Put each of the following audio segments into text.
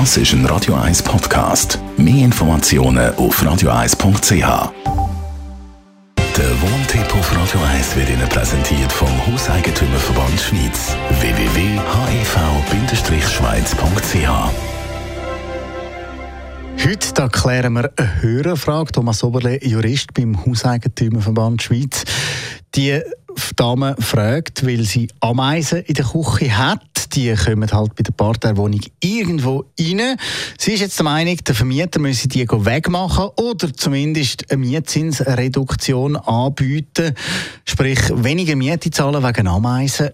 Das ist ein Radio 1 Podcast. Mehr Informationen auf radio1.ch. Der Wohntipp auf Radio 1 wird Ihnen präsentiert vom Hauseigentümerverband Schweiz. www.hev-schweiz.ch Heute da klären wir eine Hörerfrage. Thomas Oberle, Jurist beim Hauseigentümerverband Schweiz. Die Dame fragt, weil sie Ameisen in der Küche hat. Die kommen halt bei der Partnerwohnung irgendwo rein. Sie ist jetzt der Meinung, der Vermieter müsse die wegmachen oder zumindest eine Mietzinsreduktion anbieten. Sprich, weniger Miete zahlen wegen Ameisen.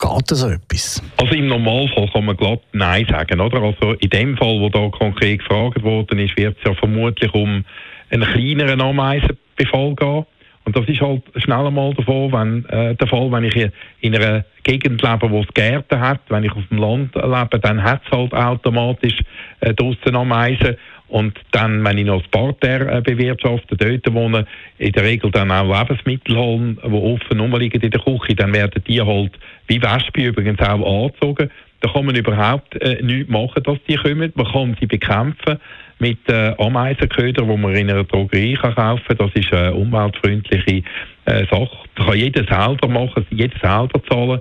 Geht so etwas? Also im Normalfall kann man glatt Nein sagen, oder? Also in dem Fall, wo da konkret gefragt worden ist, wird es ja vermutlich um einen kleineren Ameisenbefall gehen. Und das ist halt schnell einmal Fall, wenn, äh, der Fall, wenn ich in einer Gegend lebe, wo es Gärten hat, wenn ich auf dem Land lebe, dann hat es halt automatisch äh, draussen Ameisen. Und dann, wenn ich noch das Parterre äh, bewirtschafte, dort wohne, in der Regel dann auch Lebensmittel holen, die offen rumliegen in der Küche, dann werden die halt, wie Wespen übrigens auch angezogen. Da kann man überhaupt äh, nichts machen, dass die kommen. Man kann sie bekämpfen mit äh, Ameisenköder, die man in einer Drogerie kann kaufen kann. Das ist eine umweltfreundliche äh, Sache. Das kann jeder selber machen, jeder selber zahlen.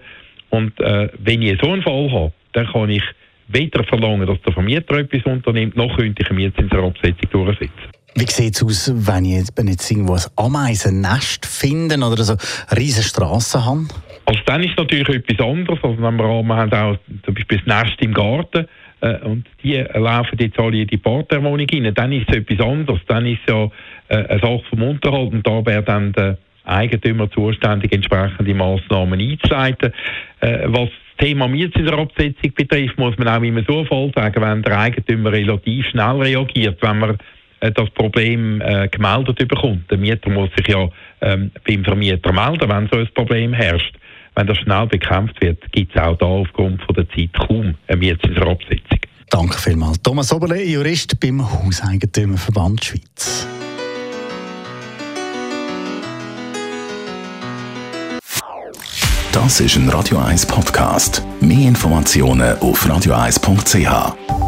Und äh, wenn ich so einen Fall habe, dann kann ich weder verlangen, dass der Vermieter etwas unternimmt, noch könnte ich eine Mietzinsabsetzung durchsetzen. Wie sieht es aus, wenn ich jetzt, wenn jetzt irgendwo ein Ameisennest finde oder so eine riesige Straße habe? Also dann ist natürlich etwas anderes. Also wenn wir, wir haben auch zum Beispiel das Nest im Garten äh, und die laufen jetzt alle in die Partnerwohnung rein, dann ist es etwas anderes. Dann ist es ja äh, eine Sache vom Unterhalt und da wäre dann der Eigentümer zuständig, entsprechende Massnahmen einzuleiten. Äh, was das Thema Mietzinsabsetzung betrifft, muss man auch immer so voll sagen, wenn der Eigentümer relativ schnell reagiert, wenn man äh, das Problem äh, gemeldet bekommt. Der Mieter muss sich ja ähm, beim Vermieter melden, wenn so ein Problem herrscht. Wenn das schnell bekämpft wird, gibt es auch da aufgrund von der Zeit kaum eine Mietzinsabsetzung. Danke vielmals. Thomas Oberle, Jurist beim Hauseigentümerverband Schweiz. Das ist ein Radio 1 Podcast. Mehr Informationen auf radio1.ch.